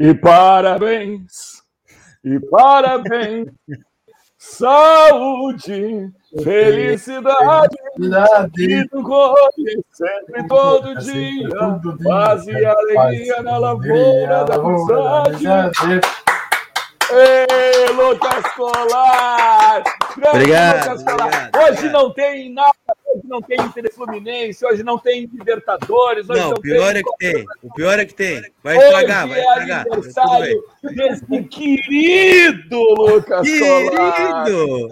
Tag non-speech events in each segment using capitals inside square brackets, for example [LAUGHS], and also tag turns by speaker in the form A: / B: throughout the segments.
A: E parabéns, e parabéns. Saúde, felicidade,
B: Felicidade.
A: e tu colhe sempre todo dia. Paz e alegria na lavoura da amizade. Ei, Lucas Colar! Grande
C: Obrigado,
A: Lucas Colar.
C: obrigado,
A: Hoje
C: obrigado.
A: não tem nada, hoje não tem Inter e Fluminense, hoje não tem Libertadores, hoje
C: Não,
A: não,
C: o pior
A: tem...
C: é que tem. O pior é que tem. Vai estragar,
A: Hoje
C: vai
A: é
C: estragar. Bem.
A: aniversário desse querido Lucas!
C: Querido!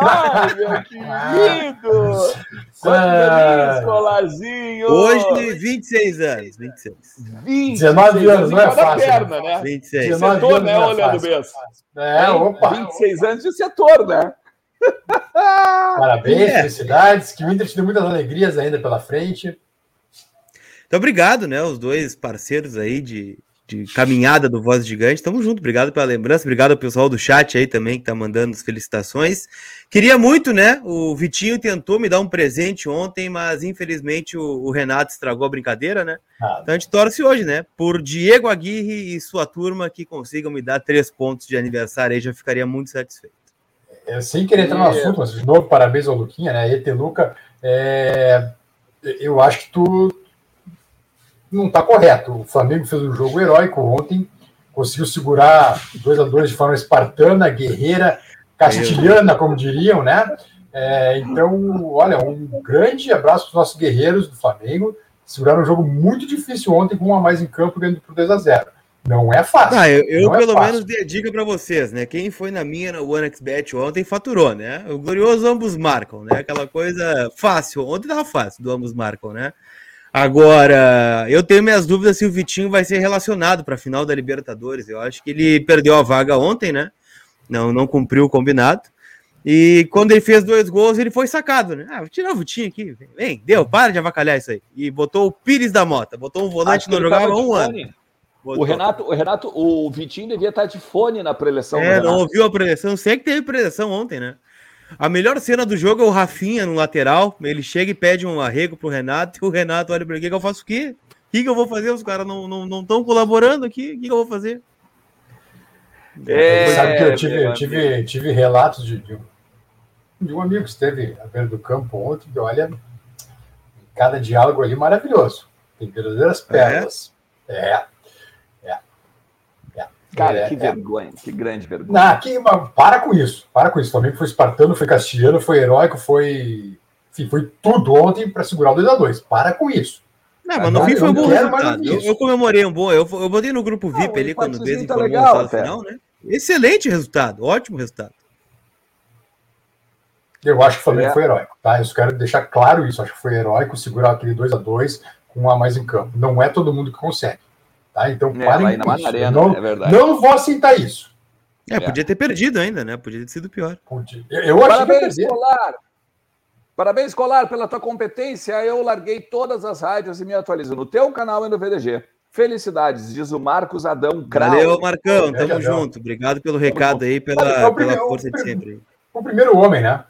A: Ai, meu querido! Quantos
B: Ah.
A: Colarzinho!
C: Hoje, 26 anos. 26.
A: 26
B: 19 anos, não é fácil,
A: perna, né?
C: 26.
B: 19
A: Setor,
B: anos
A: né,
B: não é
A: olhando mesmo.
B: É, opa.
A: 26 anos de setor, né? [LAUGHS]
B: Parabéns,
C: É.
B: felicidades. Que o Inter te dê muitas alegrias ainda pela frente.
C: Então, obrigado, né? Os dois parceiros aí de, de caminhada do Voz Gigante. Tamo junto. Obrigado pela lembrança. Obrigado ao pessoal do chat aí também que tá mandando as felicitações. Queria muito, né? O Vitinho tentou me dar um presente ontem, mas infelizmente o, o Renato estragou a brincadeira, né?
B: Ah,
C: Então a gente torce hoje, né? Por Diego Aguirre e sua turma que consigam me dar três pontos de aniversário aí, já ficaria muito satisfeito.
B: Eu sem querer entrar no assunto, mas de novo, parabéns ao Luquinha, né? ET Luca, é, eu acho que tu não tá correto. O Flamengo fez um jogo heróico ontem, conseguiu segurar 2 a 2 de forma espartana, guerreira, castilhana, como diriam, né? É, então, olha, um grande abraço para os nossos guerreiros do Flamengo. Seguraram um jogo muito difícil ontem, com um a mais em campo, ganhando por 2 a 0 Não é fácil.
C: Ah, eu, eu
B: é
C: pelo
B: fácil.
C: menos dei a dica para vocês, né? Quem foi na minha no OneXBet ontem faturou, né? O glorioso ambos marcam, né? Aquela coisa fácil. Ontem tava fácil do ambos marcam, né? Agora, eu tenho minhas dúvidas se o Vitinho vai ser relacionado para a final da Libertadores. Eu acho que ele perdeu a vaga ontem, né? Não, não cumpriu o combinado. E quando ele fez dois gols, ele foi sacado, né? Ah, vou tirar o Vitinho aqui. Vem, deu, para de avacalhar isso aí. E botou o Pires da Mota, botou um volante não jogava um ano.
A: fone.
C: Botou.
A: O Renato, o Renato, o Vitinho devia estar de fone na preleção.
C: É, não
A: Renato.
C: ouviu a preleção. Sei que teve preleção ontem, né? A melhor cena do jogo é o Rafinha no lateral. Ele chega e pede um arrego pro Renato. E o Renato olha pra ele: o que, eu faço o quê? O que, que eu vou fazer? Os caras não estão não, não colaborando aqui. O que, que eu vou fazer?
A: É,
B: sabe que eu tive,
A: meu
B: eu tive, tive relatos de, de, um, de um amigo que esteve à beira do campo ontem, que olha, cada diálogo ali maravilhoso. Tem verdadeiras pérolas. É.
A: Cara,
B: É,
A: que
B: é.
A: vergonha, que grande vergonha.
B: Não, aqui, mas para com isso. Para com isso. O Flamengo foi espartano, foi castilhano, foi heróico, foi. Enfim, foi tudo ontem para segurar o 2x2. Para com isso.
C: Não, mas no
B: Não,
C: fim foi um
B: eu
C: bom resultado.
B: do que
C: Eu, eu comemorei um bom. Eu, eu botei no grupo
A: Não,
C: VIP
A: o
C: ali quando Bez
A: tá
C: informou
A: legal,
C: o final, né? Excelente resultado, ótimo resultado.
B: Eu acho que o Flamengo
A: É.
B: foi heróico, tá? Eu só quero deixar claro isso. Acho que foi heróico segurar aquele 2 a 2 com um a mais em campo. Não é todo mundo que consegue. Tá? Então,
A: É,
B: parem
A: lá na
B: com isso.
A: Arena,
B: não,
A: é verdade.
B: não vou aceitar isso.
C: É,
A: É.
C: podia ter perdido ainda, né? Podia ter sido pior.
B: Eu, eu achei que ia
A: Parabéns. Colar! Parabéns, Colar, pela tua competência. Eu larguei todas as rádios e me atualizo no teu canal e no VDG. Felicidades, diz o Marcos Adão Krau.
C: Valeu, Marcão. Tamo
B: Adão.
C: junto. Obrigado pelo recado aí,
B: É
C: pela, pela
B: primeiro-
C: força de sempre.
B: O primeiro homem, né?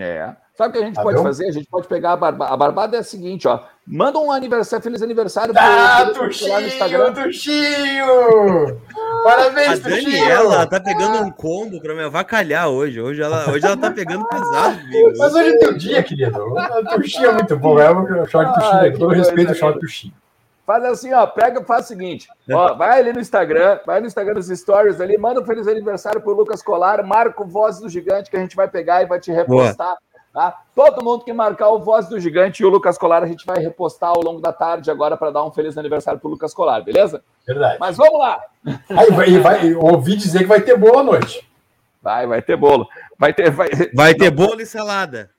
A: É. Sabe o que a gente
B: Adão?
A: pode fazer? A gente pode pegar a barbada. A barbada é a seguinte, ó. Manda um aniversário, feliz aniversário
B: Ah,
A: pro-
B: Tuxinho,
A: Instagram.
B: Tuxinho! [LAUGHS]
C: A
B: Parabéns,
C: Daniela tá pegando um combo pra me avacalhar hoje. Hoje ela, hoje ela tá [LAUGHS] pegando pesado.
B: Mas hoje é teu dia, querido. O Tuxinho é muito bom. Eu chamo de Tuxinho. Com todo respeito, de Tuxinho.
A: Faz assim, ó, pega, faz o seguinte, ó, vai ali no Instagram, vai no Instagram dos stories ali, manda um feliz aniversário pro Lucas Colar, marca o Voz do Gigante que a gente vai pegar e vai te repostar, tá? Todo mundo que marcar o Voz do Gigante e o Lucas Colar, a gente vai repostar ao longo da tarde agora para dar um feliz aniversário pro Lucas Colar, beleza?
B: Verdade.
A: Mas vamos lá.
B: Aí vai, vai, ouvi dizer que vai ter boa noite.
A: Vai, vai ter bolo. Vai ter vai
C: Vai ter bolo e salada.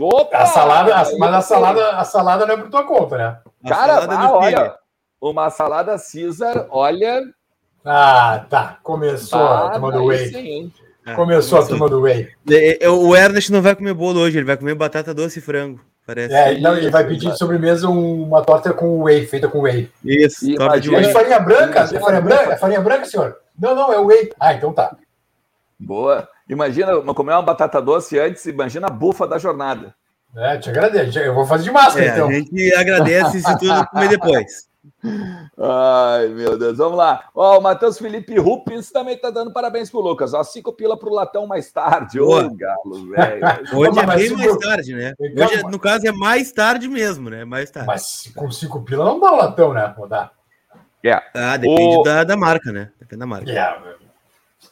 A: Opa!
B: A salada, a- mas a salada, a salada não é por tua conta, né?
C: A
A: Cara, ah, olha, uma salada Caesar, olha,
B: Ah, tá. Começou a
A: tá,
B: turma do
A: aí
B: Whey.
A: sim,
C: É,
B: Começou a turma do Whey.
C: O Ernest não vai comer bolo hoje, ele vai comer batata doce e frango. Parece.
B: É, não, ele vai pedir de sobremesa um- uma torta com whey, feita com whey.
C: Isso,
A: E
C: torta de
A: imagina-
B: É
C: whey.
B: farinha branca? É farinha branca? É farinha branca, senhor? Não, não, é whey. Ah, então tá.
A: Boa. Imagina comer uma batata doce antes, imagina a bufa da jornada.
B: É, te agradeço. Eu vou fazer de máscara,
C: É,
B: então.
C: a gente agradece se tudo comer depois. [LAUGHS]
A: Ai, meu Deus, vamos lá. Ó, o Matheus Felipe Rupins também tá dando parabéns pro Lucas. Ó, cinco pila pro Latão mais tarde. Ô, Galo, velho. [LAUGHS]
C: Hoje é bem mais tarde, né? Hoje, no caso, é mais tarde mesmo, né? Mais tarde.
B: Mas com cinco pila não dá o Latão, né? Vou dar.
C: Yeah. Ah, depende o... da, da marca, né? Depende da marca.
A: Yeah.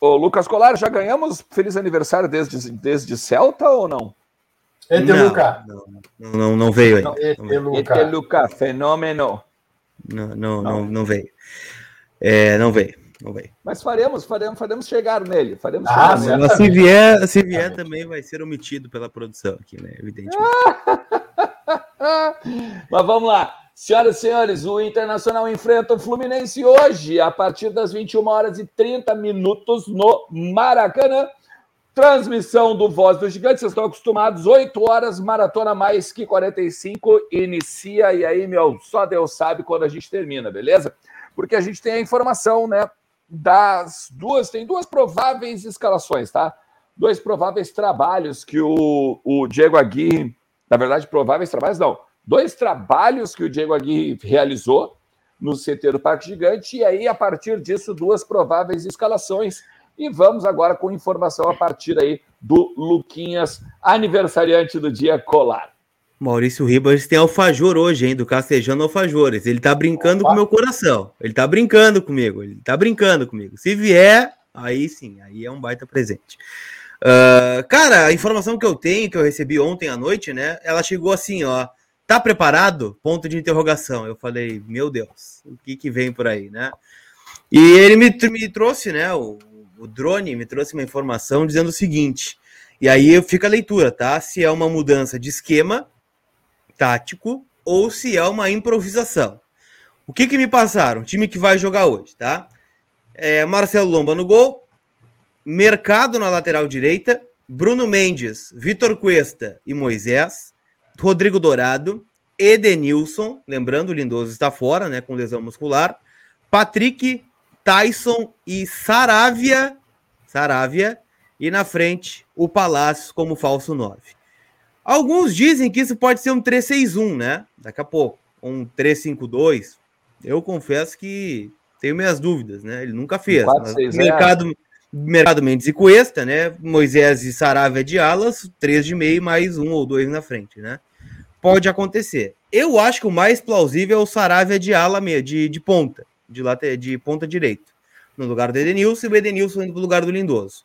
A: Ô, Lucas Colar, já ganhamos feliz aniversário desde, desde Celta ou não?
C: Eteluca. Não, não, não, não veio aí.
A: Eteluca. Eteluca, fenômeno.
C: Não, não, não, não veio. É, não veio. Não veio.
A: Mas faremos, faremos, faremos chegar nele. Faremos
C: ah, chegar nele. Se vier, se vier também vai ser omitido pela produção aqui, né? Evidentemente. [LAUGHS]
A: Mas vamos lá. Senhoras e senhores, o Internacional enfrenta o Fluminense hoje, a partir das 21 horas e 30 minutos, no Maracanã. Transmissão do Voz do Gigante, vocês estão acostumados, 8 horas, maratona mais que 45, inicia, e aí, meu, só Deus sabe quando a gente termina, beleza? Porque a gente tem a informação, né, das duas, tem duas prováveis escalações, tá? Dois prováveis trabalhos que o, o Diego Aguirre, na verdade, prováveis trabalhos não, dois trabalhos que o Diego Aguirre realizou no CT do Parque Gigante, e aí, a partir disso, duas prováveis escalações e vamos agora com informação a partir aí do Luquinhas, aniversariante do dia colar.
C: Maurício Ribas tem alfajor hoje, hein? Do Castejano Alfajores. Ele tá brincando Opa. com o meu coração. Ele tá brincando comigo. Ele tá brincando comigo. Se vier, aí sim, aí é um baita presente. Uh, cara, a informação que eu tenho, que eu recebi ontem à noite, né? Ela chegou assim, ó. Tá preparado? Ponto de interrogação. Eu falei, meu Deus, o que que vem por aí, né? E ele me, me trouxe, né? O, o drone me trouxe uma informação dizendo o seguinte, e aí fica a leitura, tá? Se é uma mudança de esquema tático ou se é uma improvisação. O que que me passaram? O time que vai jogar hoje, tá? É Marcelo Lomba no gol, Mercado na lateral direita, Bruno Mendes, Vitor Cuesta e Moisés, Rodrigo Dourado, Edenilson, lembrando o Lindoso está fora, né, com lesão muscular, Patrick, Tyson e Saravia, Saravia, e na frente o Palácio como falso 9. Alguns dizem que isso pode ser um 361, né? Daqui a pouco, um 352. Eu confesso que tenho minhas dúvidas, né? Ele nunca fez. 4, 6, mercado, mercado Mendes e Cuesta, né? Moisés e Saravia de alas, três de meio mais um ou dois na frente, né? Pode acontecer. Eu acho que o mais plausível é o Saravia de ala de, de ponta de, late, de ponta direito, no lugar do Edenilson, e o Edenilson indo para lugar do Lindoso.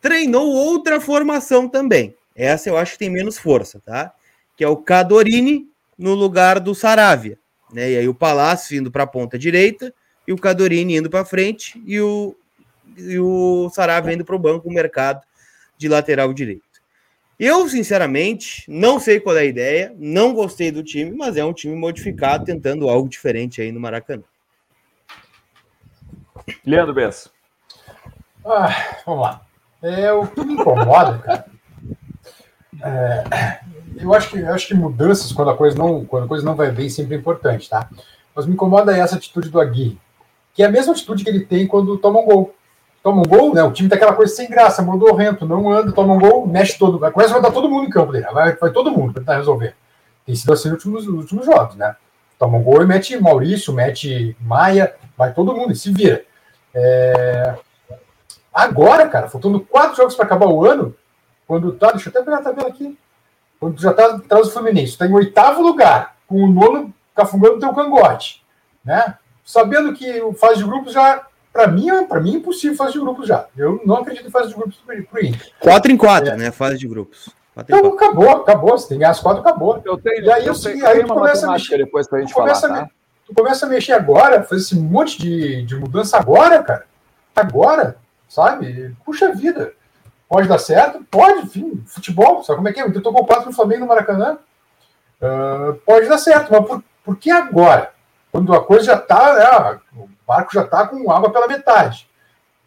C: Treinou outra formação também. Essa eu acho que tem menos força, tá? Que é o Cadorini no lugar do Saravia. Né? E aí o Palácio indo para a ponta direita, e o Cadorini indo para frente, e o, e o Saravia indo para o banco, o mercado de lateral direito. Eu, sinceramente, não sei qual é a ideia, não gostei do time, mas é um time modificado, tentando algo diferente aí no Maracanã.
A: Leandro Bessa.
B: Ah, vamos lá. É, o que me incomoda, cara. É, eu acho que eu acho que mudanças quando a coisa não quando a coisa não vai bem sempre é importante, tá? Mas me incomoda essa atitude do Aguirre, que é a mesma atitude que ele tem quando toma um gol. Toma um gol, né? O time tá aquela coisa sem graça, rento, não anda, toma um gol, mexe todo, começa a mandar todo mundo em campo dele, vai, vai todo mundo tentar resolver. Tem sido assim nos últimos, nos últimos jogos, né? Toma um gol e mete Maurício, mete Maia, vai todo mundo e se vira. É... Agora, cara, faltando quatro jogos para acabar o ano, quando tá, deixa eu até pegar a tabela aqui, quando já tá atrás do Fluminense, está em oitavo lugar, com o nono cafungando no teu cangote, né? Sabendo que o fase de grupos já, para mim, para mim é impossível fase de grupos já. Eu não acredito em fase de grupos pro Inter.
C: Quatro em quatro, é. né? Fase de grupos.
B: Então, acabou, acabou. Você tem que ganhar as quatro, acabou.
A: Eu tenho, e aí, eu, eu aí tu começa a mexer depois pra gente falar, tá?
B: Tu começa a mexer agora, fazer esse monte de, de mudança agora, cara. Agora, sabe? Puxa vida. Pode dar certo? Pode, enfim. Futebol, sabe como é que é? Eu tocou quatro no Flamengo no Maracanã. Uh, pode dar certo, mas por, por que agora? Quando a coisa já tá, né, o barco já tá com água pela metade.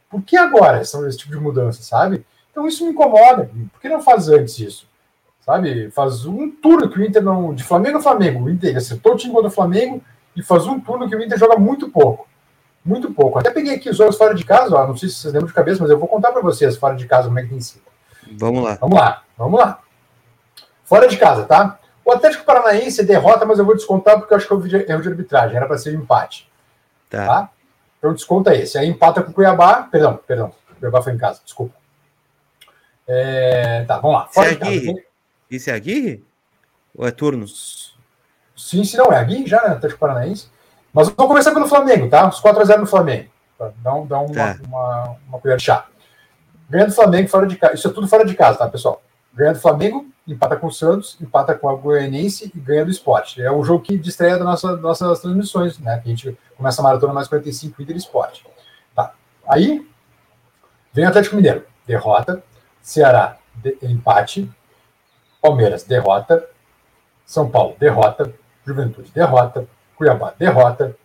B: Por que agora esse tipo de mudança, sabe? Então isso me incomoda. Por que não faz antes isso? Sabe? Faz um turno que o Inter não. De Flamengo a Flamengo. O Inter acertou o time contra o Flamengo e faz um turno que o Inter joga muito pouco. Muito pouco. Até peguei aqui os jogos fora de casa, ó, não sei se vocês lembram de cabeça, mas eu vou contar para vocês fora de casa como é que tem sido.
C: Vamos lá.
B: Vamos lá, vamos lá. Fora de casa, tá? O Atlético Paranaense derrota, mas eu vou descontar porque eu acho que vi erro de arbitragem, era para ser empate. Tá. tá? Então desconta esse. Aí empata com o Cuiabá, perdão, perdão, o Cuiabá foi em casa, desculpa. É, tá, vamos lá.
C: Fora Isso é Aguirre? Isso é Aguirre? Ou é turno?
B: Sim, sim, não, é Aguirre já, né, Atlético Paranaense. Mas vamos começar pelo Flamengo, tá? Os 4x0 no Flamengo. Dá, um, dá uma, tá. uma, uma colher de chá. Ganha do Flamengo fora de casa. Isso é tudo fora de casa, tá, pessoal? Ganha do Flamengo, empata com o Santos, empata com a Goianense e ganha do esporte. É o jogo que distrai das nossa, nossas transmissões, né? Que a gente começa a maratona mais 45 Inter Esporte. Tá. Aí vem o Atlético Mineiro, derrota. Ceará, de, empate. Palmeiras, derrota. São Paulo, derrota. Juventude, derrota. Cuiabá, derrota.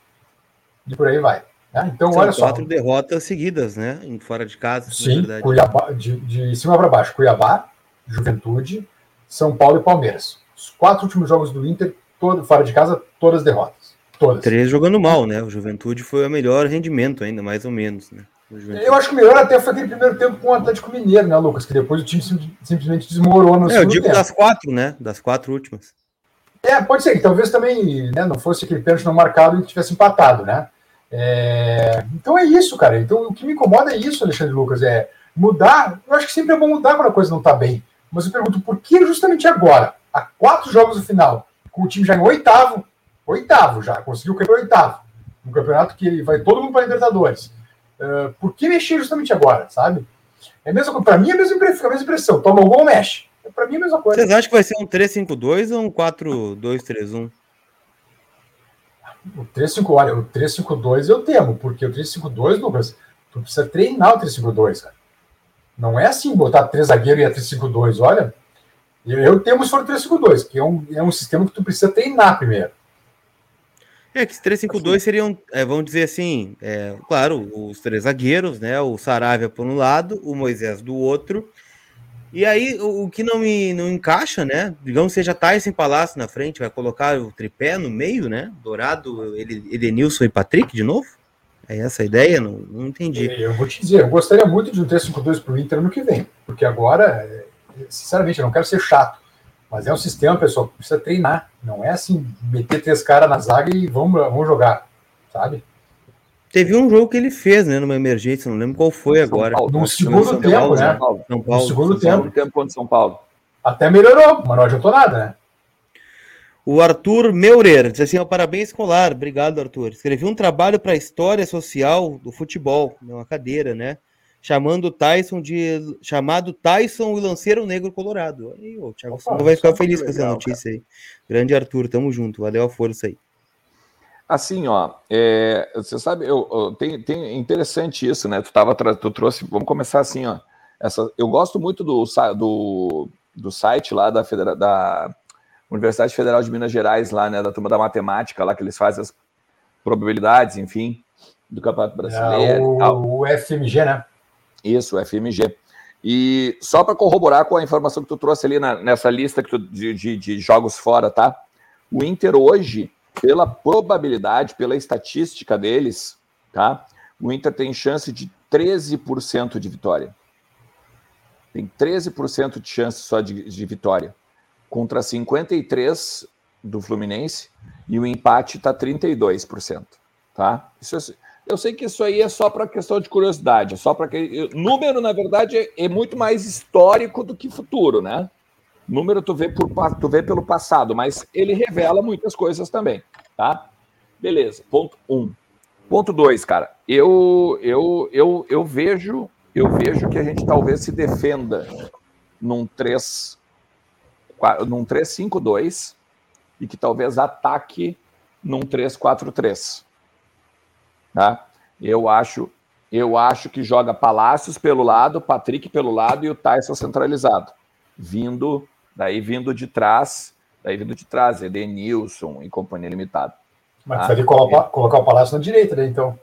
B: E por aí vai. Né? Então, São olha
C: só. quatro derrotas seguidas, né? Em fora de casa.
B: Sim, Cuiabá, de, de cima para baixo. Cuiabá, Juventude, São Paulo e Palmeiras. Os quatro últimos jogos do Inter, todo, fora de casa, todas derrotas. Todas.
C: Três jogando mal, né? O Juventude foi o melhor rendimento ainda, mais ou menos, né?
B: Eu acho que o melhor até foi aquele primeiro tempo com o Atlético Mineiro, né, Lucas? Que depois o time simplesmente desmorou no
C: é, eu digo tempo. das quatro, né? Das quatro últimas.
B: É, pode ser que talvez também né, não fosse aquele pênalti não marcado e tivesse empatado, né? É... Então é isso, cara. Então o que me incomoda é isso, Alexandre Lucas, é mudar. Eu acho que sempre é bom mudar quando a coisa não está bem. Mas eu pergunto, por que justamente agora, há quatro jogos no final, com o time já em oitavo, oitavo já, conseguiu cair oitavo, um campeonato que vai todo mundo para Libertadores. Uh, por que mexer justamente agora, sabe? É mesmo para mim é a mesma impressão. Toma o gol, mexe. Para mim é a mesma coisa.
C: Vocês acham que vai ser um 3-5-2 ou um 4-2-3-1?
B: O 3-5, olha, o 3-5-2 eu temo, porque o 3-5-2, Lucas, tu precisa treinar o 3-5-2, cara. Não é assim botar três zagueiros e a 3-5-2. Olha, eu temo se for 3-5-2, que é um, é um sistema que tu precisa treinar primeiro.
C: É que 3-5-2 seriam, é, vamos dizer assim, é, claro, os três zagueiros, né? O Saravia por um lado, o Moisés do outro. E aí, o, o que não me não encaixa, né? Digamos seja Tyson Palácio na frente, vai colocar o tripé no meio, né? Dourado, ele, Edenilson e Patrick de novo? É essa a ideia? Não, não entendi.
B: Eu vou te dizer, eu gostaria muito de um 3-5-2 para o Inter no que vem, porque agora, é, sinceramente, eu não quero ser chato, mas é um sistema, pessoal, que precisa treinar. Não é assim, meter três caras na zaga e vamos, vamos jogar, sabe?
C: Teve um jogo que ele fez, né, numa emergência, não lembro qual foi São agora.
B: Paulo, no segundo tempo, Paulo, né? São Paulo.
A: No segundo tempo. tempo contra São Paulo.
B: Até melhorou, mas não adiantou nada, né?
C: O Arthur Meurer diz assim: ó, parabéns escolar. Obrigado, Arthur. Escrevi um trabalho para a história social do futebol, uma cadeira, né? Chamando Tyson de. chamado Tyson o Lanceiro Negro Colorado. Aí, o Thiago Opa, vai ficar feliz com essa notícia cara. aí. Grande Arthur, tamo junto. Valeu a força aí.
A: Assim, ó, é, você sabe, eu, eu, tem, tem interessante isso, né? Tu, tava, tu trouxe, vamos começar assim, ó. Essa, eu gosto muito do, do, do site lá da, Federa, da Universidade Federal de Minas Gerais, lá, né, da turma da matemática, lá que eles fazem as probabilidades, enfim, do Campeonato Brasileiro.
B: É, o, o FMG, né?
A: Isso, o FMG. E só para corroborar com a informação que tu trouxe ali na, nessa lista que tu, de, de, de jogos fora, tá? O Inter hoje, pela probabilidade, pela estatística deles, tá? O Inter tem chance de 13% de vitória. Tem 13% de chance só de, de vitória contra 53 do Fluminense e o empate está 32%, tá? Isso é, eu sei que isso aí é só para questão de curiosidade, é só para que número na verdade é, é, muito mais histórico do que futuro, né? Número tu vê por tu vê pelo passado, mas ele revela muitas coisas também, tá? Beleza. Ponto um. Ponto dois, cara. Eu eu eu eu vejo eu vejo que a gente talvez se defenda num 3 num 3-5-2 e que talvez ataque num 3-4-3. Tá? Eu acho, eu acho que joga Palácios pelo lado, Patrick pelo lado e o Tyson centralizado. Vindo, daí vindo de trás, daí vindo de trás, Edenilson e companhia limitada.
B: Mas tá? precisa colocar, colocar o Palácio na direita, né, então?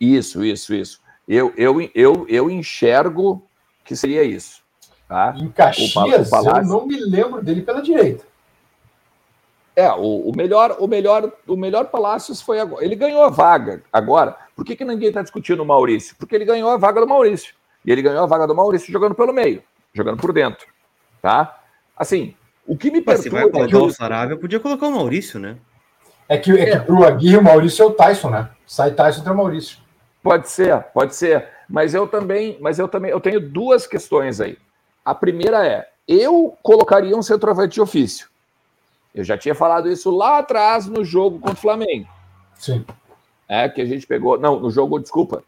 A: Isso, isso, isso. Eu, eu, eu, eu enxergo que seria isso. Tá?
B: Em Caxias, o, o eu não me lembro dele pela direita.
A: É, o, o, melhor, o melhor, o melhor Palácios foi agora. Ele ganhou a vaga agora. Por que, que ninguém está discutindo o Maurício? Porque ele ganhou a vaga do Maurício. E ele ganhou a vaga do Maurício jogando pelo meio, jogando por dentro. Tá? Assim, O que me
C: perturba... Se vai colocar o Saravia, podia colocar o Maurício, né?
B: É que, é, é. que pro Aguirre o Maurício é o Tyson, né? Sai Tyson o Maurício.
A: Pode ser, pode ser. Mas eu também, mas eu também, eu tenho duas questões aí. A primeira é, eu colocaria um centroavante de ofício. Eu já tinha falado isso lá atrás no jogo contra o Flamengo.
B: Sim.
A: É, que a gente pegou. Não, no jogo, desculpa.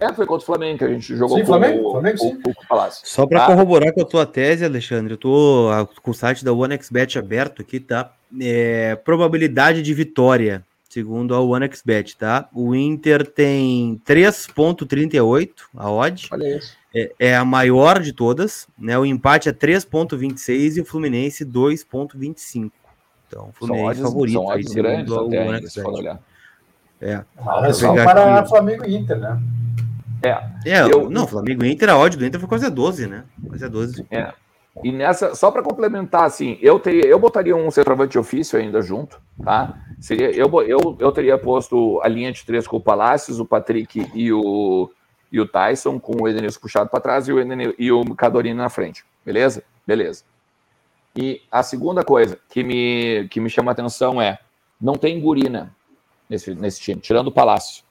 A: É, foi contra o Flamengo que a gente jogou
B: sim, com Flamengo, o, Flamengo, sim.
C: o, o Palácio. Só para tá? corroborar com a tua tese, Alexandre, eu tô com o site da OneXBet aberto aqui, tá? É, probabilidade de vitória, segundo a OneXBet, tá? O Inter tem 3,38 a odd.
A: Olha isso.
C: É, é, a maior de todas, né? O empate é 3,26 e o Fluminense 2,25. Então, o Fluminense
A: são odds,
C: favorito.
A: São odds grandes até, se for olhar.
B: É. Ah, é só para aqui. Flamengo e Inter, né?
C: É. é eu, não, Flamengo e Inter, a odd do Inter foi quase 12, né? Quase 12.
A: É. E nessa, só para complementar, assim, eu teria, eu botaria um centroavante de ofício ainda junto, tá? Seria, eu, eu, eu teria posto a linha de três com o Palácios, o Patrick e o, e o Tyson, com o Edenilson puxado para trás e o, e o Cadorini na frente, beleza? Beleza. E a segunda coisa que me, que me chama a atenção é, não tem gurina nesse, nesse time, tirando o Palácio.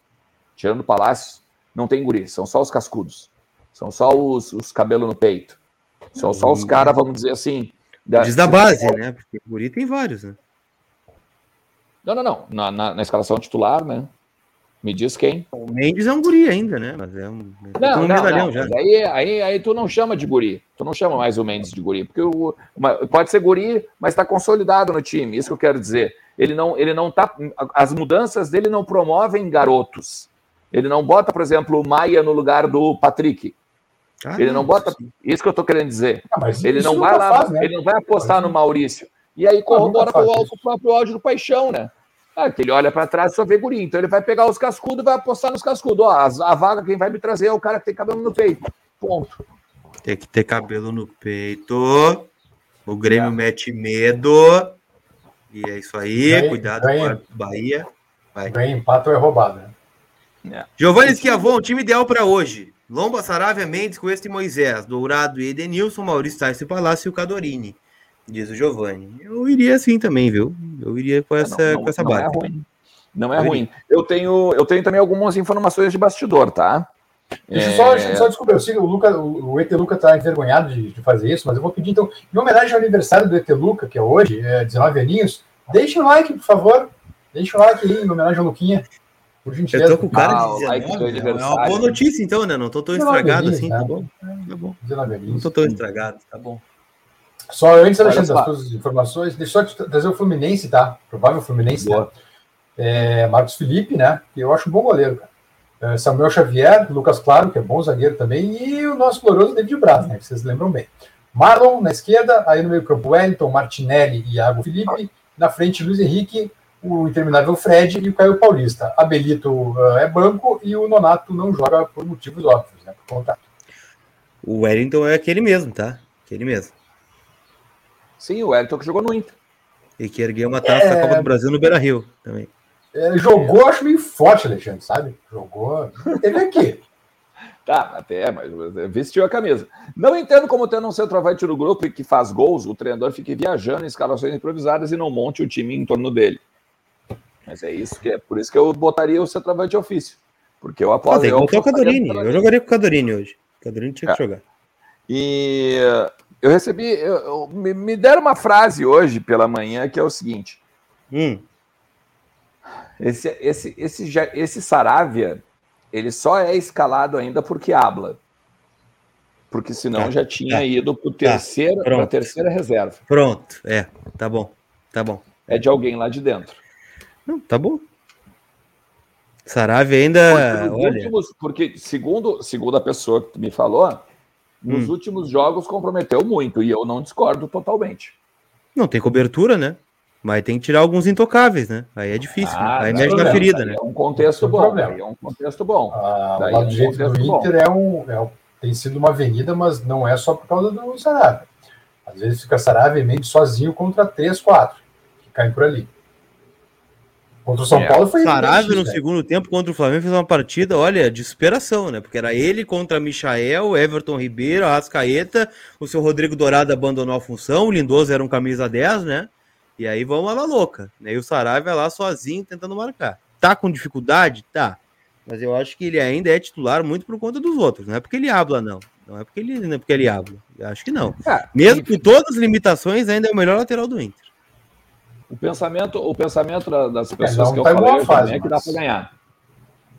A: Tirando o Palácio, não tem guri, são só os cascudos. São só os, os cabelos no peito. São só os caras, vamos dizer assim.
C: Da, Diz da base, né? Porque guri tem vários, né?
A: Não, não, não. Na, na, na, escalação titular, né? Me diz quem.
C: O Mendes é um guri ainda, né? Mas é um.
A: Não, um não, não. Já. Aí, aí, aí tu não chama de guri. Tu não chama mais o Mendes de guri. Porque o, pode ser guri, mas está consolidado no time. Isso que eu quero dizer. Ele não, ele não tá. As mudanças dele não promovem garotos. Ele não bota, por exemplo, o Maia no lugar do Patrick. Ah, ele não bota. Isso que eu estou querendo dizer. Ah, ele não vai lá, faz, né? ele não vai apostar no Maurício. E aí corrobora com o próprio áudio do Paixão, né? Ah, que ele olha para trás e só vê guri. Então ele vai pegar os cascudos e vai apostar nos cascudos. Ó, a, a, vaga quem vai me trazer é o cara que tem cabelo no peito. Ponto.
C: Tem que ter cabelo no peito. O Grêmio é. mete medo. E é isso aí. Ganha, Cuidado ganha, com a Bahia.
B: Vai. Ganha empate ou é roubado,
C: né? É. Giovanni Schiavon, time ideal para hoje. Lomba, Saravia, Mendes, Cuesta e Moisés. Dourado e Edenilson, Maurício Tais e Palácio e o Cadorini. Diz o Giovanni. Eu iria assim também, viu? Eu iria com essa, não, não, com essa
A: não
C: base.
A: É ruim. Não é eu ruim. Eu tenho, eu tenho também algumas informações de bastidor, tá?
B: Deixa eu só, é... só descobrir, eu sei o, Luca, o ET Luca está envergonhado de, de, fazer isso, mas eu vou pedir então, em homenagem ao aniversário do ET Luca, que é hoje, é 19 aninhos, deixe um like, por favor. Deixe um like aí, em homenagem ao Luquinha.
C: Por gentileza. Eu tô com cara ah, de 19, é uma boa notícia então, né? Não tô tão estragado assim, tá né? bom? Tá bom. Não tô tão estragado, tá bom.
B: Só antes, Alexandre, das suas informações, deixa eu só trazer o Fluminense, tá? Provável Fluminense, né? É, Marcos Felipe, né? Que eu acho um bom goleiro, cara. É, Samuel Xavier, Lucas Claro, que é bom zagueiro também, e o nosso glorioso David Braz, né? Que vocês lembram bem. Marlon na esquerda, aí no meio campo Wellington, Martinelli e Iago Felipe. Na frente, Luiz Henrique, o interminável Fred e o Caio Paulista. Abelito uh, é banco e o Nonato não joga por motivos óbvios, né? Por contrato.
C: O Wellington é aquele mesmo, tá? Aquele mesmo.
A: Sim, o Wellington que jogou no Inter.
C: E que ergueu uma taça é... da Copa do Brasil no Beira Rio também.
B: É, jogou, acho meio forte, Alexandre, sabe? Jogou. Teve aqui. [LAUGHS]
A: Tá, até, mas vestiu a camisa. Não entendo como tendo um centroavante no grupo e que faz gols, o treinador fique viajando em escalações improvisadas e não monte o time em torno dele. Mas é isso que é por isso que eu botaria o centroavante de ofício. Porque eu aposto. Ah,
C: botar o Cadorini. Eu jogaria com o Cadorini hoje. O Cadorini tinha que é. jogar.
A: E eu recebi, eu, eu, me, me deram uma frase hoje pela manhã que é o seguinte:
C: hum.
A: Esse, esse, esse, esse Saravia, ele só é escalado ainda porque habla. Porque senão tá, já tinha tá, ido para tá, terceira, a terceira reserva.
C: Pronto, é, tá bom, tá bom.
A: É de alguém lá de dentro.
C: Não, tá bom. Saravia ainda.
A: Porque, últimos, porque segundo, segundo a pessoa que me falou, nos hum. últimos jogos comprometeu muito e eu não discordo totalmente.
C: Não tem cobertura, né? Mas tem que tirar alguns intocáveis, né? Aí é difícil, ah, né? aí mexe na ferida, né?
A: É um contexto bom, é um contexto bom.
B: Ah, o lado direito é um do Inter é um, é um, tem sido uma avenida, mas não é só por causa do Sarabia. Às vezes fica Sarabia e Mendes sozinho contra 3, 4, que caem por ali.
C: Contra o São é. Paulo foi Sarabia no né? segundo tempo contra o Flamengo fez uma partida, olha, de superação, né? Porque era ele contra Michael, Everton Ribeiro, Ascaeta, o seu Rodrigo Dourado abandonou a função, o Lindoso era um camisa 10, né? E aí vamos lá louca. Né? E o Saravia lá sozinho tentando marcar. Tá com dificuldade? Tá. Mas eu acho que ele ainda é titular muito por conta dos outros. Não é porque ele habla, não. Não é porque ele, não é porque ele habla. Eu acho que não. É, Mesmo enfim. com todas as limitações, ainda é o melhor lateral do Inter.
A: O pensamento, o pensamento das pessoas é, que eu tá falei fase, é que dá para ganhar.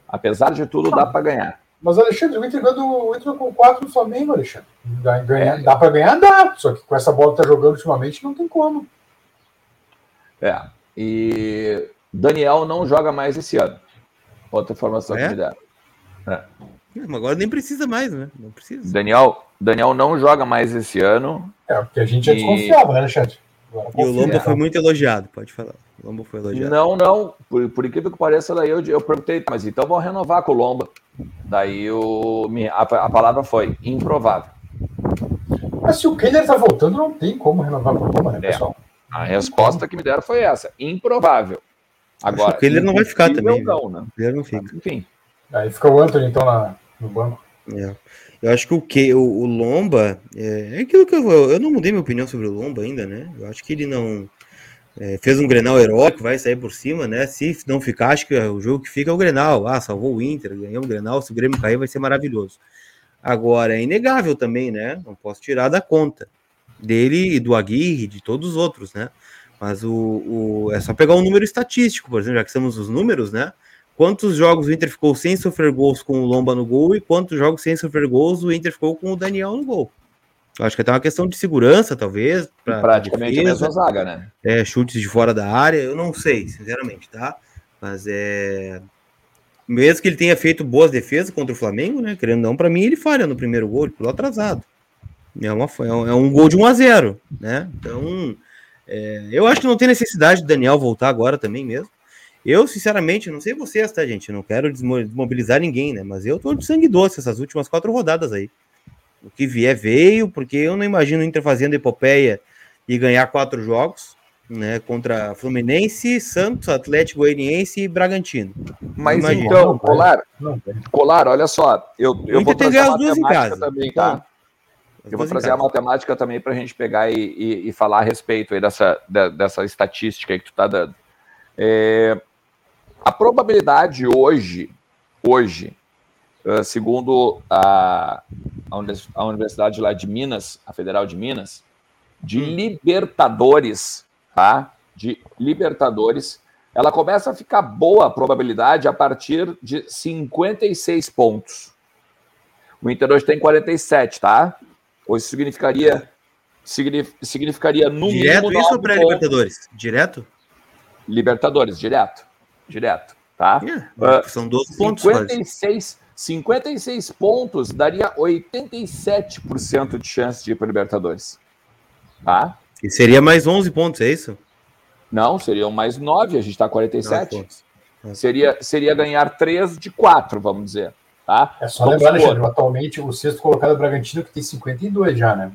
A: Apesar de tudo, dá para ganhar.
B: Mas, Alexandre, o Inter, o Inter com 4 do Flamengo, Alexandre. Ganha, é. Dá para ganhar? Dá. Só que com essa bola que tá jogando ultimamente, não tem como.
A: É. E Daniel não joga mais esse ano. Outra informação é? que me deram.
C: É. Agora nem precisa mais, né? Não precisa.
A: Daniel, Daniel não joga mais esse ano.
B: É, porque a gente já desconfiava, né, Chat?
C: E o Lomba foi muito elogiado, pode falar.
A: O Lomba foi elogiado. Não, não. Por, por incrível que pareça, daí eu, eu perguntei, mas então vão renovar com o Lomba. Daí o, a, a palavra foi improvável.
B: Mas se o Keller tá voltando, não tem como renovar com o Lomba, né,
A: é, pessoal? A resposta que me deram foi essa: improvável.
C: Agora, Acho que ele não vai ficar também. Não, né? Ele
B: não fica. Enfim. Aí fica o Anthony, então, na, no banco.
C: É. Eu acho que o que o, o, Lomba é, é, aquilo que eu, eu não mudei minha opinião sobre o Lomba ainda, né? Eu acho que ele não é, fez um Grenal heróico, vai sair por cima, né? Se não ficar, acho que o jogo que fica é o Grenal. Ah, salvou o Inter, ganhou o Grenal, se o Grêmio cair vai ser maravilhoso. Agora é inegável também, né? Não posso tirar da conta dele e do Aguirre, de todos os outros, né? Mas o, o é só pegar um número estatístico, por exemplo, já que estamos os números, né? quantos jogos o Inter ficou sem sofrer gols com o Lomba no gol e quantos jogos sem sofrer gols o Inter ficou com o Daniel no gol. Eu acho que é até uma questão de segurança, talvez.
A: Pra, praticamente defesa. a mesma zaga, né?
C: É, chutes de fora da área, eu não sei, sinceramente, tá? Mas é. Mesmo que ele tenha feito boas defesas contra o Flamengo, né? Querendo não, para mim ele falha no primeiro gol, ele pulou atrasado. É, uma, é um gol de 1 a 0 né? Então, é, eu acho que não tem necessidade do Daniel voltar agora também mesmo. Eu, sinceramente, não sei vocês, tá, gente? não quero desmobilizar ninguém, né? Mas eu tô de sangue doce essas últimas quatro rodadas aí. O que vier veio, porque eu não imagino o Inter fazendo epopeia e ganhar quatro jogos, né? Contra Fluminense, Santos, Atlético Goianiense e Bragantino.
A: Mas então, Colar, Colar, olha só, eu, eu vou trazer a matemática também, tá? Eu vou trazer a matemática também para a gente pegar e, e, e, falar a respeito aí dessa, dessa estatística aí que tu tá dando. É, a probabilidade hoje, hoje, segundo a, a Universidade lá de Minas, a Federal de Minas, de hum. Libertadores, tá? De Libertadores, ela começa a ficar boa a probabilidade a partir de 56 pontos. O Inter hoje tem 47, tá? Hoje significaria significaria no
C: Direto mínimo isso ou pré-Libertadores? Direto?
A: Libertadores, direto direto, tá?
C: É, uh, são 12 pontos.
A: 56, 56 pontos daria 87% de chance de ir para Libertadores. Tá?
C: E seria mais 11 pontos, é isso?
A: Não, seriam mais 9, a gente está 47. Seria, seria ganhar 3 de 4, vamos dizer. Tá?
B: É só vamos lembrar, Alexandre, atualmente o sexto colocado é o Bragantino, que tem 52 já, né?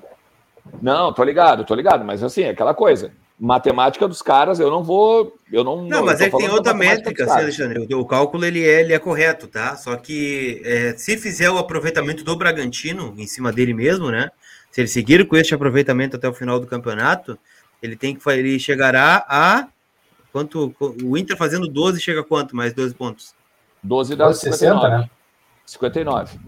A: Não, tô ligado, tô ligado, mas assim, é aquela coisa matemática dos caras, eu não vou. Eu não,
C: não, mas é que tem outra métrica, assim, Alexandre. O cálculo ele é, ele é correto, tá? Só que é, se fizer o aproveitamento do Bragantino em cima dele mesmo, né? Se ele seguir com este aproveitamento até o final do campeonato, ele tem que ele chegará a quanto o Inter fazendo 12 chega a quanto mais 12 pontos?
A: 12 dá 60, né? 59.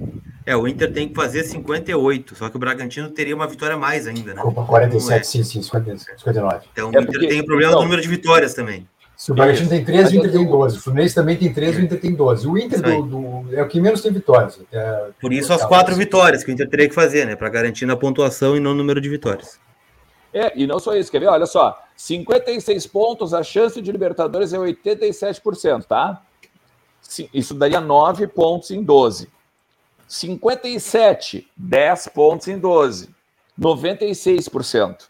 C: É, o Inter tem que fazer 58, só que o Bragantino teria uma vitória a mais ainda, né?
B: Opa, 47, é. sim, sim, 59.
C: Então o é Inter tem o problema então, do número de vitórias também.
B: Se o Bragantino tem 13, o Inter tem 12. O Fluminense também tem 13, o Inter tem 12. O Inter do, do, é o que menos tem vitórias.
C: É, Por isso as quatro vitórias que o Inter teria que fazer, né? Para garantir na pontuação e não no número de vitórias.
A: É, e não só isso, quer ver? Olha só, 56 pontos, a chance de Libertadores é 87%, tá? Isso daria 9 pontos em 12. 57, 10 pontos em 12. 96%.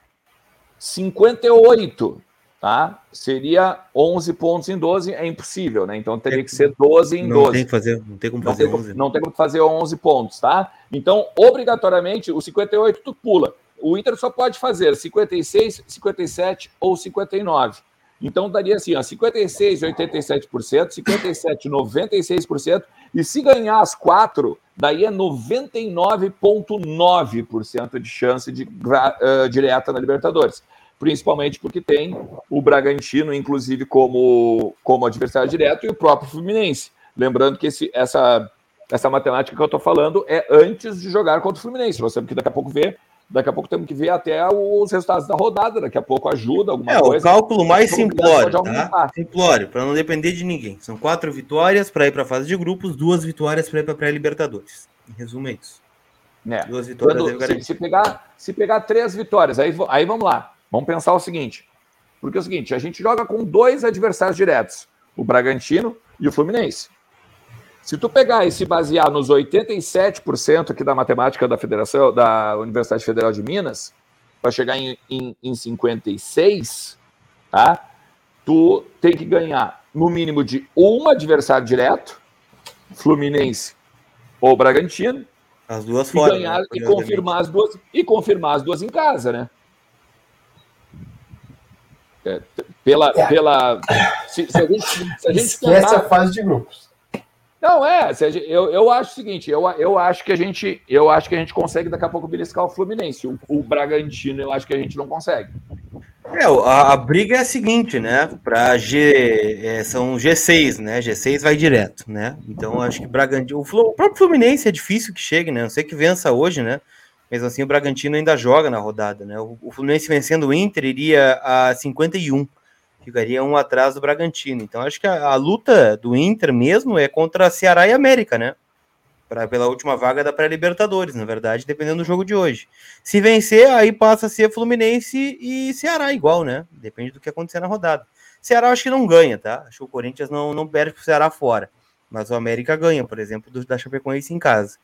A: 58, tá? Seria 11 pontos em 12, é impossível, né? Então teria que ser 12 em 12. Não
C: tem que fazer, não tem como fazer não 11.
A: Não tem como fazer 11 pontos, tá? Então, obrigatoriamente, o 58 tu pula. O Inter só pode fazer 56, 57 ou 59. Então daria assim, ó, 56, 87%, 57, 96%, e se ganhar as quatro, daí é 99,9% de chance de uh, direta na Libertadores. Principalmente porque tem o Bragantino, inclusive, como, como adversário direto, e o próprio Fluminense. Lembrando que esse, essa, essa matemática que eu estou falando é antes de jogar contra o Fluminense. Você que daqui a pouco vê Daqui a pouco temos que ver até os resultados da rodada, daqui a pouco ajuda alguma
C: é, coisa. É, o cálculo mais simplório, tá? Simplório, para não depender de ninguém. São quatro vitórias para ir para a fase de grupos, duas vitórias para ir para a pré-libertadores. Em resumo, é isso.
A: É. Duas vitórias. Quando, se, se, pegar, se pegar três vitórias, aí, aí vamos lá. Vamos pensar o seguinte. Porque é o seguinte, a gente joga com dois adversários diretos, o Bragantino e o Fluminense. Se tu pegar e se basear nos 87% aqui da matemática da Federação, da Universidade Federal de Minas, para chegar em, em, em 56, tá? Tu tem que ganhar no mínimo de um adversário direto, Fluminense ou Bragantino,
C: as duas
A: fora, e, ganhar, né? e confirmar as duas e confirmar as duas em casa, né? É, pela, é. pela
B: se, se, a gente, se a [LAUGHS] gente esquece tentar, a fase de grupos.
A: Não, é, eu, eu acho o seguinte, eu, eu acho que a gente eu acho que a gente consegue daqui a pouco beliscar o Fluminense. O, o Bragantino eu acho que a gente não consegue.
C: É, a, a briga é a seguinte, né? Para G é, são G6, né? G6 vai direto, né? Então acho que Bragantino, o, o, próprio Fluminense é difícil que chegue, né? Não sei que vença hoje, né? Mas assim o Bragantino ainda joga na rodada, né? O, o Fluminense vencendo o Inter iria a 51 ficaria um atrás do Bragantino. Então acho que a, a, luta do Inter mesmo é contra Ceará e América, né? Pra, pela última vaga da pré-Libertadores, na verdade, dependendo do jogo de hoje. Se vencer, aí passa a ser Fluminense e Ceará igual, né? Depende do que acontecer na rodada. Ceará acho que não ganha, tá? Acho que o Corinthians não, não perde pro Ceará fora. Mas o América ganha, por exemplo, do, da Chapecoense em casa.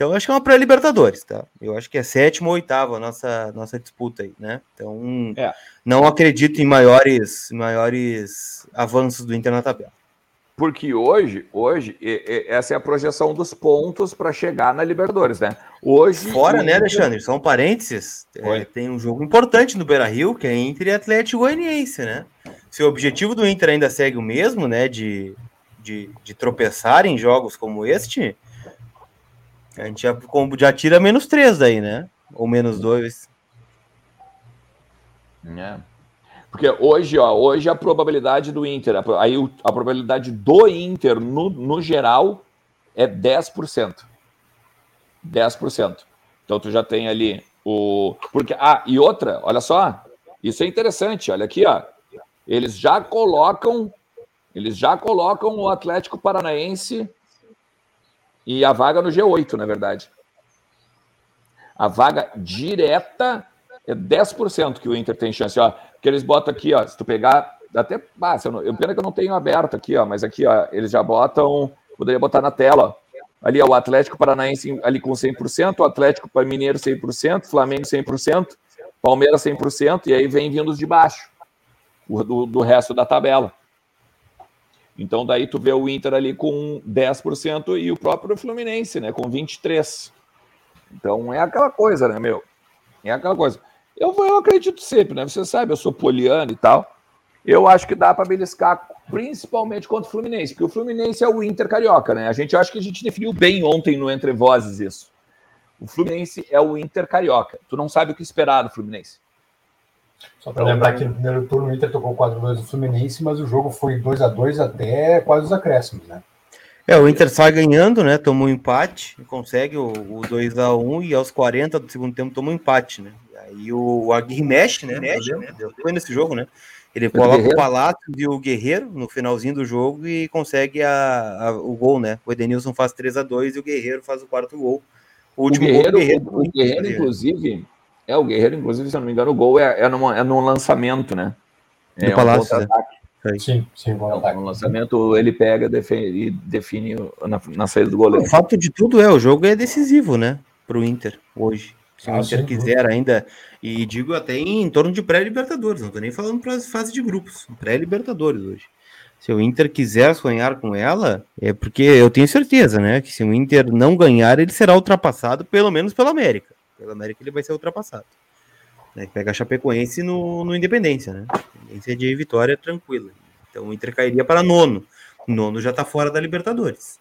C: Então, eu acho que é uma pré-Libertadores, tá? Eu acho que é sétima ou oitava a nossa, nossa disputa aí, né? Então, é. não acredito em maiores, maiores avanços do Inter na tabela.
A: Porque hoje, hoje, essa é a projeção dos pontos para chegar na Libertadores, né? Hoje.
C: Fora, né, Alexandre? São parênteses. É, tem um jogo importante no Beira Rio, que é Inter e Atlético Goianiense, né? Se o objetivo do Inter ainda segue o mesmo, né? De, de, de tropeçar em jogos como este a gente já, já tira menos 3 daí, né? Ou menos 2.
A: É. Porque hoje, ó, hoje a probabilidade do Inter, aí a probabilidade do Inter no, no geral é 10%. 10%. Então tu já tem ali o. Porque, ah, e outra, olha só, isso é interessante, olha aqui, ó. Eles já colocam, eles já colocam o Atlético Paranaense e a vaga no G8, na verdade. A vaga direta é 10% que o Inter tem chance, ó. Que eles botam aqui, ó. Se tu pegar, até. Ah, eu, pena que eu não tenho aberto aqui, ó. Mas aqui, ó, eles já botam. Poderia botar na tela, ó. Ali, ó, o Atlético Paranaense ali com 100%, o Atlético Mineiro 100%, Flamengo 100%, Palmeiras 100%, e aí vem vindos de baixo, do, do resto da tabela. Então daí tu vê o Inter ali com 10% e o próprio Fluminense, né, com 23. Então é aquela coisa, né, meu? É aquela coisa. Eu, eu acredito sempre, né? Você sabe, eu sou poliano e tal. Eu acho que dá para beliscar, principalmente contra o Fluminense, porque o Fluminense é o Inter carioca, né? A gente acha que a gente definiu bem ontem no Entre Vozes isso. O Fluminense é o Inter carioca. Tu não sabe o que esperar do Fluminense.
B: Só para lembrar que no primeiro turno o Inter tocou 4x2 do Fluminense, mas o jogo foi 2 a 2 até quase os acréscimos, né?
C: É, o Inter sai ganhando, né? Tomou um empate, consegue o, o 2x1 e aos 40 do segundo tempo tomou um empate, né? Aí o, o Aguirre mexe, né? Mexe, né? Foi nesse jogo, né? Ele coloca o Palácio e o Guerreiro no finalzinho do jogo e consegue a, a o gol, né? O Edenilson faz 3 a 2 e o Guerreiro faz o quarto gol.
A: O último o Guerreiro, gol Guerreiro, o, o Guerreiro inclusive, é, o Guerreiro, inclusive, se eu não me engano, o gol é, é, numa, é num lançamento, né?
C: É Do um Palácio. Né?
A: Sim, sim, bom é, um lançamento ele pega define, e define na, na saída do goleiro.
C: O fato de tudo é, o jogo é decisivo, né? Para o Inter hoje. Se ah, o Inter sim, quiser ainda, e digo até em, em torno de pré-Libertadores, não estou nem falando para fase de grupos, pré-Libertadores hoje. Se o Inter quiser sonhar com ela, é porque eu tenho certeza, né? Que se o Inter não ganhar, ele será ultrapassado pelo menos pela América pelo América ele vai ser ultrapassado. Né, pega a Chapecoense no, no Independência, né? Independência de vitória tranquila. Então o Inter cairia para nono. Nono já está fora da Libertadores.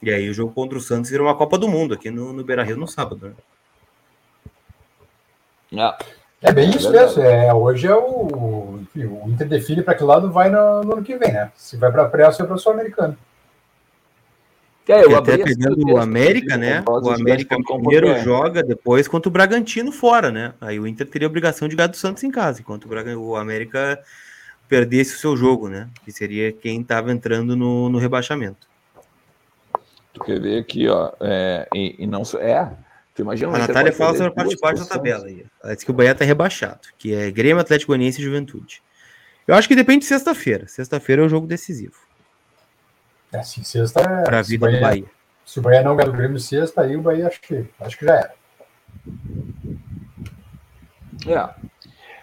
C: E aí o jogo contra o Santos vira uma Copa do Mundo aqui no, no Beira Rio no sábado,
B: né? É. é bem isso mesmo. É, hoje é o, enfim, o Inter define para que lado vai no, no, ano que vem, né? Se vai para a pré ou se vai para o Sul-Americano.
C: É, eu até pegando o América, né? O América primeiro joga, depois contra o Bragantino fora, né? Aí o Inter teria a obrigação de ganhar do Santos em casa, enquanto o, o América perdesse o seu jogo, né? Que seria quem estava entrando no, no rebaixamento.
A: Tu quer ver aqui, ó. É, e, e não é. Tu imagina
C: a Natália fala sobre a parte de baixo da tabela aí. Ela disse que o Bahia está rebaixado, que é Grêmio, Atlético Goianiense e Juventude. Eu acho que depende de sexta-feira. Sexta-feira é o jogo decisivo.
B: É, assim, sexta é.
C: Para a vida Bahia, do Bahia.
B: Se o Bahia não ganhar do Grêmio sexta, aí o Bahia acho que, acho que já era.
A: É.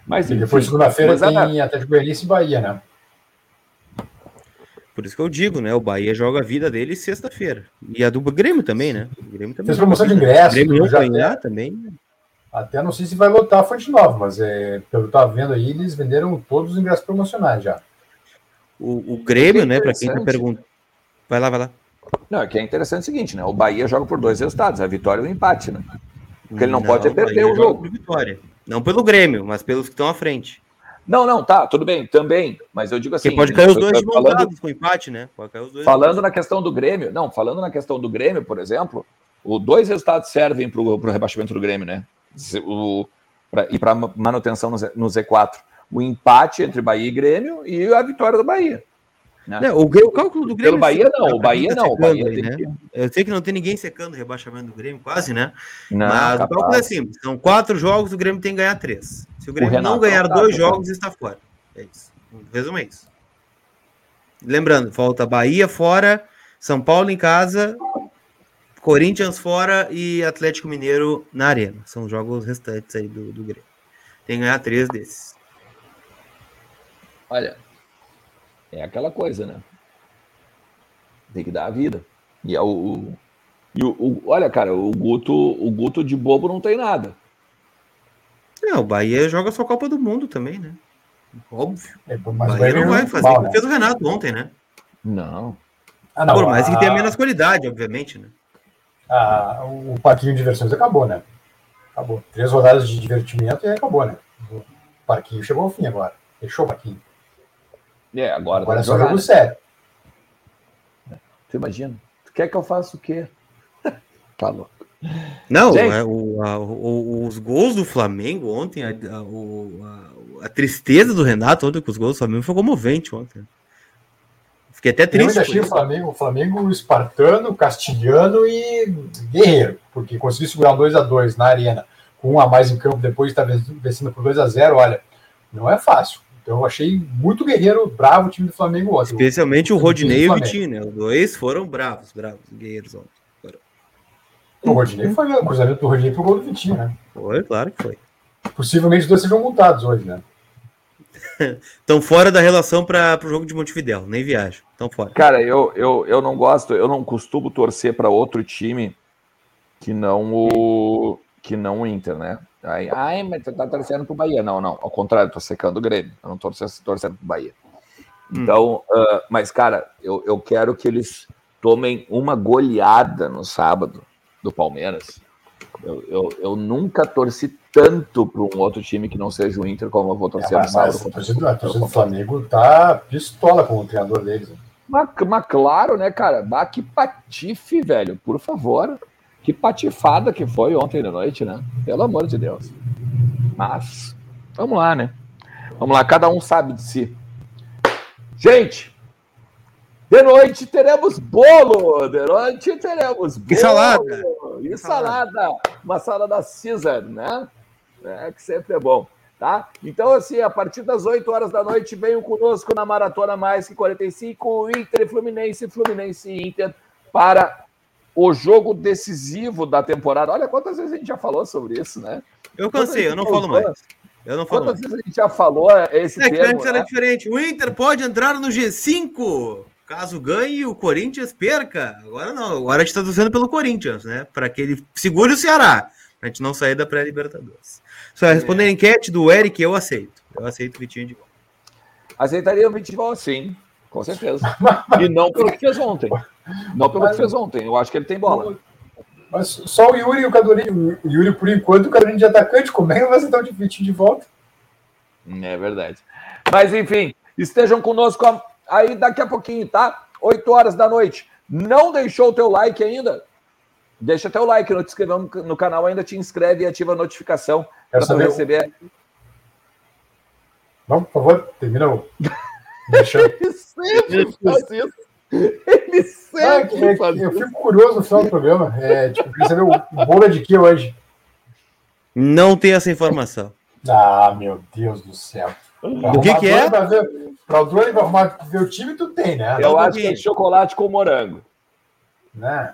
A: Mas,
B: e depois, segunda-feira, tem Atlético Goianiense e Bahia, né?
C: Por isso que eu digo, né? O Bahia joga a vida dele sexta-feira. E a do Grêmio também, né? O
B: Grêmio também. Fez promoção de ingresso. O
C: Grêmio não ganhar até, também.
B: Até não sei se vai lotar a fonte nova, mas é, pelo que eu tava vendo aí, eles venderam todos os ingressos promocionais já.
C: O, o Grêmio, né? Para quem tá perguntando. Vai lá, vai lá.
A: Não, é que é interessante o seguinte, né? O Bahia joga por dois resultados, a vitória e o empate, né? Porque ele não, não pode perder o jogo.
C: Vitória. Não pelo Grêmio, mas pelos que estão à frente.
A: Não, não, tá, tudo bem, também. Mas eu digo assim.
C: Porque pode cair os dois falando, com empate, né?
A: Pode cair os dois. Falando na questão do Grêmio, não, falando na questão do Grêmio, por exemplo, os dois resultados servem para o rebaixamento do Grêmio, né? O, pra, e para manutenção no, no Z4. O empate entre Bahia e Grêmio e a vitória do Bahia.
C: Né? o, o, cálculo do Grêmio.
A: Pelo Bahia, não. O Bahia não. O Bahia
C: aí, né? Eu sei que não tem ninguém secando o rebaixamento do Grêmio, quase, né? Não, Mas capaz. o cálculo é assim: são quatro jogos, o Grêmio tem que ganhar três. Se o Grêmio o não ganhar tá, dois tá, jogos, está fora. É isso. Resumo é isso. Lembrando, falta Bahia fora, São Paulo em casa, Corinthians fora e Atlético Mineiro na arena. São jogos restantes aí do, do Grêmio. Tem que ganhar três desses.
A: Olha, é aquela coisa, né? Tem que dar a vida. E é o, e o, o, olha, cara, o Guto, o Guto de bobo não tem nada.
C: É, o Bahia joga só Copa do Mundo também, né? Óbvio. É, mas o Bahia não vai fazer o que né? fez o Renato ontem, né?
A: Não.
C: Ah, não Por mais a... que tenha menos qualidade, obviamente, né?
B: Ah, o parquinho de diversões acabou, né? Acabou. Três rodadas de divertimento e acabou, né? O parquinho chegou ao fim agora. Fechou o parquinho.
A: É, agora.
B: Agora é só jogo sério.
A: Tu imagina? Tu quer que eu faça o quê? [LAUGHS] tá louco.
C: Não, é, o, a, o, os gols do Flamengo ontem, a, a, a, tristeza do Renato ontem com os gols do Flamengo foi comovente ontem. Fiquei até triste.
B: Eu achei o Flamengo, o Flamengo espartano, castilhano e guerreiro, porque conseguiu segurar um 2x2 na arena, com um a mais em campo, depois está vencendo por 2x0. Olha, não é fácil. Então eu achei muito guerreiro, bravo o time do Flamengo ontem.
C: Especialmente o, o Rodinei e o Vitinho, né? Os dois foram bravos, bravos, guerreiros ontem.
B: O Rodinei foi o cruzamento do Rodinei pro gol do Vitinho, né?
C: Foi, claro que foi.
B: Possivelmente os dois sejam multados hoje, né? [LAUGHS]
C: Estão fora da relação para o jogo de Montevidéu, nem viajam. Estão fora.
A: Cara, eu, eu, eu não gosto, eu não costumo torcer para outro time que não o que não o Inter, né? Aí, ai, mas tu tá torcendo pro Bahia. Não, não, ao contrário, tô secando o Grêmio. Eu não tô torcendo pro Bahia. Hum. Então, hum. uh, mas, cara, eu, eu quero que eles tomem uma goleada no sábado do Palmeiras. Eu, eu, eu nunca torci tanto para um outro time que não seja o Inter como eu vou torcer é,
B: no sábado. A torcida, a torcida do Flamengo tá pistola com o treinador deles. Né?
A: Mas, mas claro, né, cara? Bah, que patife, velho, por favor. Que patifada que foi ontem de noite, né? Pelo amor de Deus. Mas, vamos lá, né? Vamos lá, cada um sabe de si. Gente, de noite teremos bolo. De noite teremos bolo.
C: E salada.
A: E salada. Uma salada Caesar, né? É, que sempre é bom. Tá? Então, assim, a partir das 8 horas da noite, venham conosco na Maratona Mais que 45, Inter e Fluminense, Fluminense e Inter, para o jogo decisivo da temporada. Olha quantas vezes a gente já falou sobre isso, né?
C: Eu cansei, eu não falo mais. Eu não falo
A: quantas mais. vezes a gente já falou esse é, termo,
C: que né? era diferente. O Inter pode entrar no G5 caso ganhe e o Corinthians perca. Agora não, agora a gente está torcendo pelo Corinthians, né? Para que ele segure o Ceará. A gente não sair da pré-Libertadores. Só responder a enquete do Eric, eu aceito. Eu aceito o Vitinho de volta.
A: Aceitaria o Vitinho de volta, sim. Com certeza. [LAUGHS] E não pelo que fez ontem. Não pelo que fez ontem. Eu acho que ele tem bola.
B: Mas só o Yuri e o Cadorinho. O Yuri, por enquanto, o Cadorinho de atacante. Como é que vai aceitar o Vitinho de volta?
A: É verdade. Mas, enfim, estejam conosco aí daqui a pouquinho, tá? 8 horas da noite. Não deixou o teu like ainda? Deixa teu like, não te inscreveu no canal ainda, te inscreve e ativa a notificação para tu receber.
B: Vamos, por favor, termina o.
A: Ele sempre faz isso. [LAUGHS] Ele sempre
B: ah, faz Eu fico curioso no final do programa. É, tipo, queria saber o, o bolo é de que hoje?
C: Não tem essa informação.
B: Ah, meu Deus do céu.
C: O que, que é?
B: Para o Drone arrumar ver o time, tu tem, né?
A: Eu acho que é chocolate com morango.
B: Né?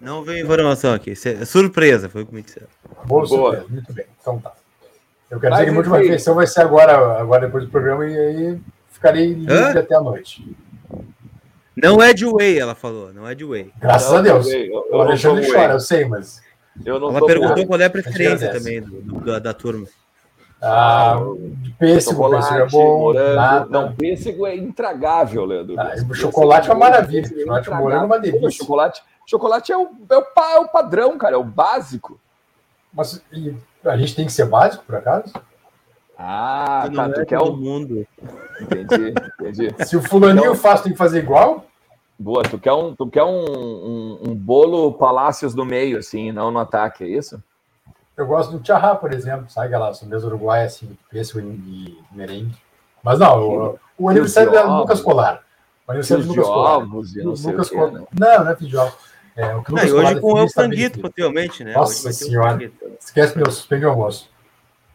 C: Não veio informação aqui. É surpresa, foi o que me disseram.
B: Boa, surpresa. Muito bem. Então tá. Eu quero Mas, dizer que a última refeição vai ser agora, agora depois do programa, e aí ficarei livre Hã? até a noite.
C: Não é de whey, ela falou. Não é de whey.
B: Graças
C: não,
B: a Deus. Eu, eu o Alexandre chora, eu sei, mas.
C: Eu ela perguntou qual é a preferência também do, do, da turma.
B: Ah, pêssego, pêssego é bom. Morango.
A: Nada. Não, pêssego é intragável, Leandro.
B: Ah, o chocolate é uma maravilha. Chocolate morango é uma delícia.
A: Chocolate, chocolate é, o, é, o, é o padrão, cara, é o básico.
B: Mas a gente tem que ser básico, por acaso?
A: Ah, tá. Tu é quer o mundo. Entendi, entendi. [LAUGHS]
B: Se o fulaninho então, faz, tem que fazer igual?
A: Boa, tu quer um, tu quer um, um, um bolo Palácios do meio, assim, não no ataque, é isso?
B: Eu gosto do charrá, por exemplo, sabe aquela sobremesa uruguaia, assim, pêssego e merengue. Mas não, o, o aniversário é Lucas Colar.
A: O aniversário do Lucas Colar. Lucas
B: Colar. Não, não é de ovos. É, o
C: que não, e hoje com o franguito, possivelmente, né?
B: Nossa senhora. Esquece meu, suspende o almoço.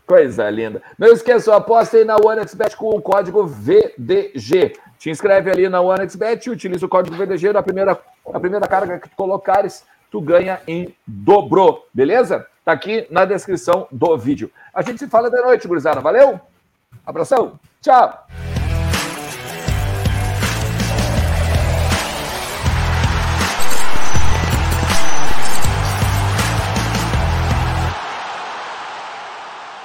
A: Coisa linda. Não esqueça, aposta aí na OneXBet com o código VDG. Te inscreve ali na OneXBet utiliza o código VDG na primeira, na primeira carga que tu colocares, tu ganha em dobro, beleza? Tá aqui na descrição do vídeo. A gente se fala de noite, gurizada. Valeu? Abração. Tchau.